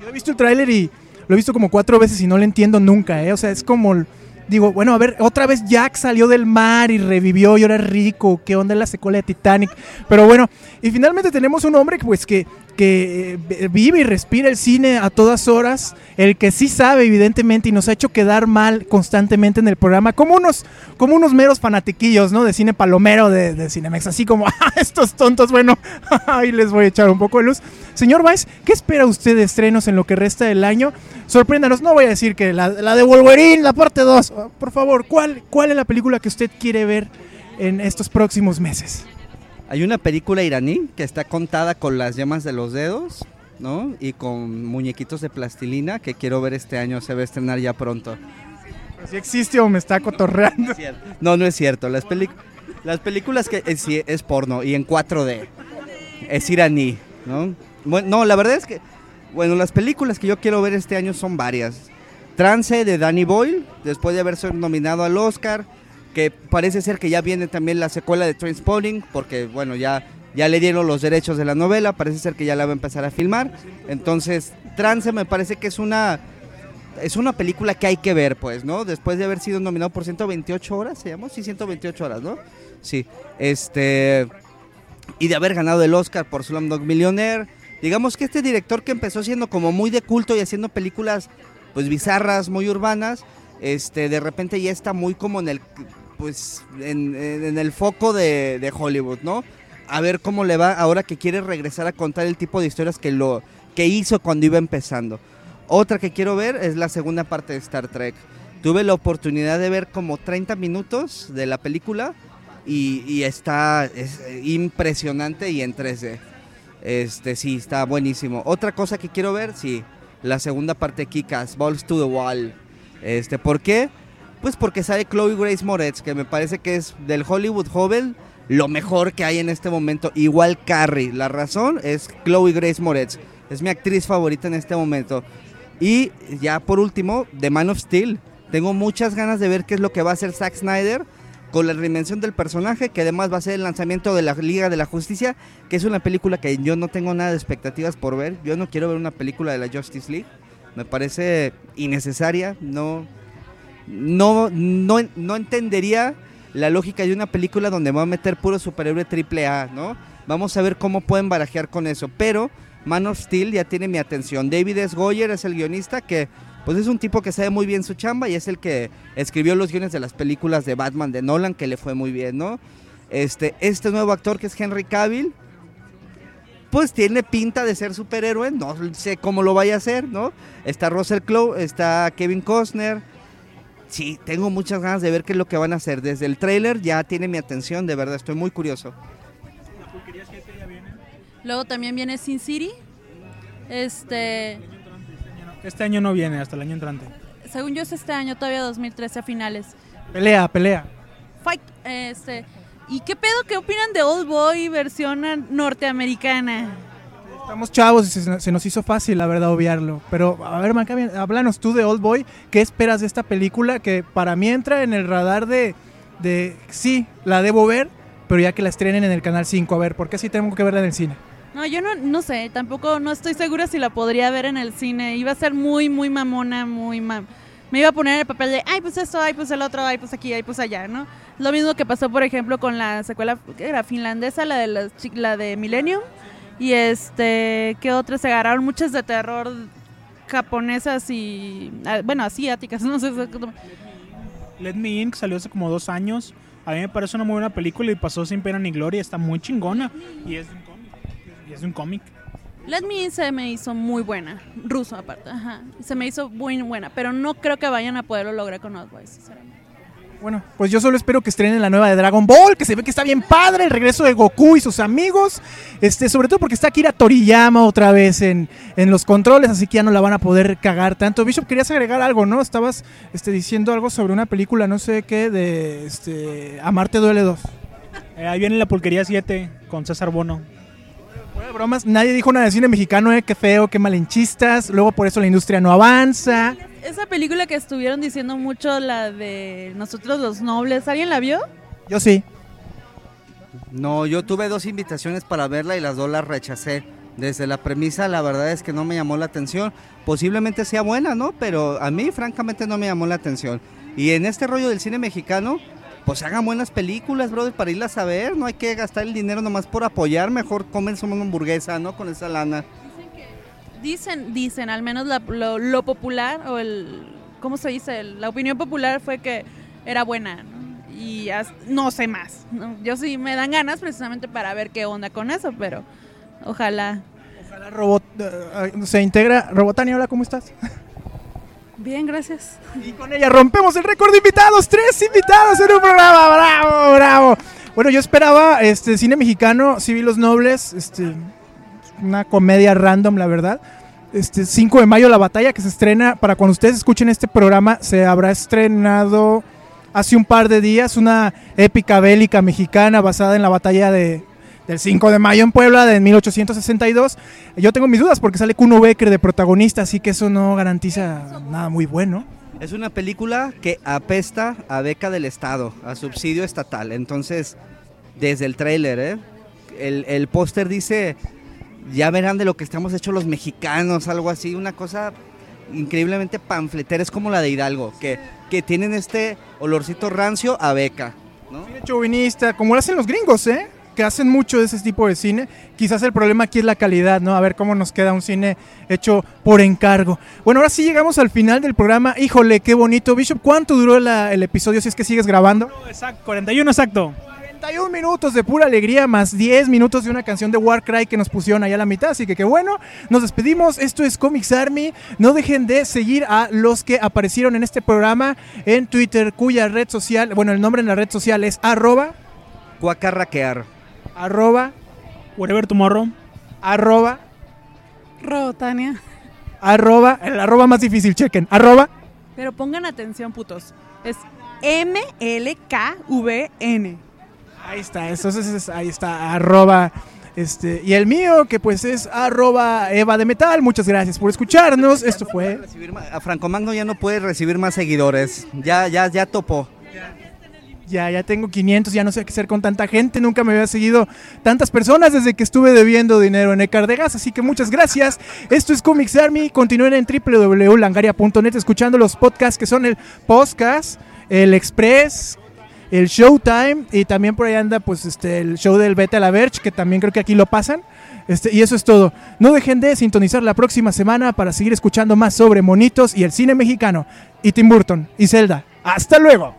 Speaker 1: Yo he visto el tráiler y lo he visto como cuatro veces y no lo entiendo nunca, ¿eh? O sea, es como. Digo, bueno, a ver, otra vez Jack salió del mar y revivió y ahora es rico. ¿Qué onda la secuela de Titanic? Pero bueno, y finalmente tenemos un hombre pues que que eh, vive y respira el cine a todas horas, el que sí sabe evidentemente y nos ha hecho quedar mal constantemente en el programa, como unos, como unos meros fanatiquillos, ¿no? De cine palomero de, de Cinemex, así como, ah, estos tontos, bueno, ahí les voy a echar un poco de luz. Señor Weiss, ¿qué espera usted de estrenos en lo que resta del año? Sorpréndanos, no voy a decir que la, la de Wolverine, la parte 2, por favor, ¿cuál, ¿cuál es la película que usted quiere ver en estos próximos meses?
Speaker 4: Hay una película iraní que está contada con las llamas de los dedos, ¿no? Y con muñequitos de plastilina que quiero ver este año, se va a estrenar ya pronto.
Speaker 1: ¿Si existe o me está cotorreando?
Speaker 4: No, no es cierto. Las, las películas que es, es, porno y en 4D. Es iraní, ¿no? Bueno, no, la verdad es que, bueno, las películas que yo quiero ver este año son varias. Trance de Danny Boyle, después de haber sido nominado al Oscar que parece ser que ya viene también la secuela de Trainspotting, porque bueno, ya, ya le dieron los derechos de la novela, parece ser que ya la va a empezar a filmar. Entonces, Trance me parece que es una es una película que hay que ver, pues, ¿no? Después de haber sido nominado por 128 horas, ¿se llama? Sí, 128 horas, ¿no? Sí. Este y de haber ganado el Oscar por Slumdog Millionaire. Digamos que este director que empezó siendo como muy de culto y haciendo películas pues bizarras, muy urbanas, este de repente ya está muy como en el pues en, el foco de, Hollywood, ¿no? A ver cómo le va ahora que quiere regresar a contar el tipo de historias que lo que hizo cuando iba empezando. Otra que quiero ver es la segunda parte de Star Trek. Tuve la oportunidad de ver como 30 minutos de la película y, está es impresionante y en 3D. Este sí, está buenísimo. Otra cosa que quiero ver, sí, la segunda parte de Kikas, Balls to the Wall. Este, ¿por qué? Pues porque sale Chloe Grace Moretz, que me parece que es del Hollywood joven lo mejor que hay en este momento. Igual Carrie. La razón es Chloe Grace Moretz. Es mi actriz favorita en este momento. Y ya por último, The Man of Steel. Tengo muchas ganas de ver qué es lo que va a hacer Zack Snyder con la reinvención del personaje, que además va a ser el lanzamiento de la Liga de la Justicia, que es una película que yo no tengo nada de expectativas por ver. Yo no quiero ver una película de la Justice League. Me parece innecesaria, no, no, no, no entendería la lógica de una película donde va a meter puro superhéroe triple A, ¿no? Vamos a ver cómo pueden barajear con eso. Pero Man of Steel ya tiene mi atención. David S. Goyer es el guionista que pues es un tipo que sabe muy bien su chamba y es el que escribió los guiones de las películas de Batman de Nolan, que le fue muy bien, ¿no? Este, este nuevo actor que es Henry Cavill, pues tiene pinta de ser superhéroe, no sé cómo lo vaya a hacer, ¿no? Está Russell Crowe, está Kevin Costner, sí, tengo muchas ganas de ver qué es lo que van a hacer. Desde el tráiler ya tiene mi atención, de verdad, estoy muy curioso.
Speaker 3: Luego también viene Sin City. Este.
Speaker 2: Este año no viene, hasta el año entrante.
Speaker 3: Según yo es este año, todavía 2013 a finales.
Speaker 1: Pelea, pelea.
Speaker 3: Fight. Este. ¿Y qué pedo? ¿Qué opinan de Old Boy versión norteamericana?
Speaker 1: Estamos chavos y se, nos hizo fácil, la verdad, obviarlo. Pero, a ver, Macabian, háblanos tú de Old Boy. ¿Qué esperas de esta película que para mí entra en el radar de, de sí, la debo ver, pero ya que la estrenen en el Canal 5. A ver, ¿por qué sí tengo que verla en el cine?
Speaker 3: No, yo no, no sé, tampoco no estoy segura si la podría ver en el cine. Iba a ser muy, muy mamona, muy mam. Me iba a poner el papel de, ay, pues esto, ay, pues el otro, ay, pues aquí, ay, pues allá, ¿no? Lo mismo que pasó, por ejemplo, con la secuela, ¿qué era? Finlandesa, la de, la, la de Millennium. Y este, ¿qué otras? Se agarraron muchas de terror japonesas y, ah, bueno, asiáticas, no sé.
Speaker 2: Let Me In, que salió hace como dos años. A mí me parece una muy buena película y pasó sin pena ni gloria. Está muy chingona. Y es de un cómic. Y es de un cómic.
Speaker 3: Let Me In se me hizo muy buena, ruso aparte, ajá. Se me hizo muy buena, pero no creo que vayan a poderlo lograr con Outboys, sinceramente.
Speaker 1: Bueno, pues yo solo espero que estrenen la nueva de Dragon Ball, que se ve que está bien padre, el regreso de Goku y sus amigos, este, sobre todo porque está Akira Toriyama otra vez en, en los controles, así que ya no la van a poder cagar tanto. Bishop, querías agregar algo, ¿no? Estabas este, diciendo algo sobre una película, no sé qué, de este, Amarte duele 2.
Speaker 2: Eh, ahí viene la pulquería 7 con César Bono.
Speaker 1: Fuera de bromas, nadie dijo nada de cine mexicano, ¿eh? Qué feo, qué malinchistas, luego por eso la industria no avanza.
Speaker 3: Esa película que estuvieron diciendo mucho, la de Nosotros los Nobles, ¿alguien la vio?
Speaker 1: Yo sí.
Speaker 4: No, yo tuve dos invitaciones para verla y las dos las rechacé. Desde la premisa, la verdad es que no me llamó la atención. Posiblemente sea buena, ¿no? Pero a mí, francamente, no me llamó la atención. Y en este rollo del cine mexicano, pues hagan buenas películas, brother, para irlas a ver. No hay que gastar el dinero nomás por apoyar. Mejor comerse una hamburguesa, ¿no? Con esa lana.
Speaker 3: Dicen, dicen, al menos la- lo, lo popular, o el, ¿cómo se dice? La opinión popular fue que era buena, ¿no? Y no sé más. ¿no? Yo sí me dan ganas precisamente para ver qué onda con eso, pero ojalá.
Speaker 1: Ojalá robot, eh, se integra. Robotania, hola, ¿cómo estás?
Speaker 3: Bien, gracias.
Speaker 1: Y con ella rompemos el récord de invitados, tres invitados en un programa, bravo, bravo. Bueno, yo esperaba este cine mexicano, sí vi Los Nobles, este una comedia random, la verdad. Este 5 de mayo la batalla que se estrena para cuando ustedes escuchen este programa se habrá estrenado hace un par de días una épica bélica mexicana basada en la batalla de del 5 de mayo en Puebla de 1862. Yo tengo mis dudas porque sale Kuno Becker de protagonista, así que eso no garantiza nada muy bueno.
Speaker 4: Es una película que apesta a beca del Estado, a subsidio estatal. Entonces, desde el tráiler, ¿eh? el, el póster dice, ya verán de lo que estamos hechos los mexicanos, algo así, una cosa increíblemente panfletera, es como la de Hidalgo, que, que tienen este olorcito rancio a beca. ¿no?
Speaker 1: Cine chauvinista, como lo hacen los gringos, ¿eh? Que hacen mucho de ese tipo de cine. Quizás el problema aquí es la calidad, ¿no? A ver cómo nos queda un cine hecho por encargo. Bueno, ahora sí llegamos al final del programa. Híjole, qué bonito. Bishop, ¿cuánto duró la- el episodio si es que sigues grabando?
Speaker 2: Exacto, 41 exacto.
Speaker 1: 41 minutos de pura alegría, más 10 minutos de una canción de Warcry que nos pusieron allá a la mitad. Así que qué bueno. Nos despedimos. Esto es Comics Army. No dejen de seguir a los que aparecieron en este programa en Twitter, cuya red social, bueno, el nombre en la red social es arroba,
Speaker 4: Cuacarraquear.
Speaker 1: arroba,
Speaker 2: Whatever Tomorrow.
Speaker 1: arroba,
Speaker 3: Robotania.
Speaker 1: arroba, el arroba más difícil, chequen, arroba,
Speaker 3: Pero pongan atención, putos. Es M-L-K-V-N.
Speaker 1: Ahí está, entonces es- ahí está, arroba, este, y el mío, que pues es arroba Eva de Metal, muchas gracias por escucharnos, esto fue...
Speaker 4: A Franco Magno ya no puede recibir más seguidores. Ya, ya, ya topó.
Speaker 1: Ya, ya tengo 500, ya no sé qué hacer con tanta gente. Nunca me había seguido tantas personas desde que estuve debiendo dinero en Ecar de Gas. Así que muchas gracias. Esto es Comics Army. Continúen en www.langaria.net escuchando los podcasts que son el podcast, el Express, el Showtime y también por ahí anda pues este el show del Beta la Verge que también creo que aquí lo pasan. Este, y eso es todo. No dejen de sintonizar la próxima semana para seguir escuchando más sobre monitos y el cine mexicano y Tim Burton y Zelda. Hasta luego.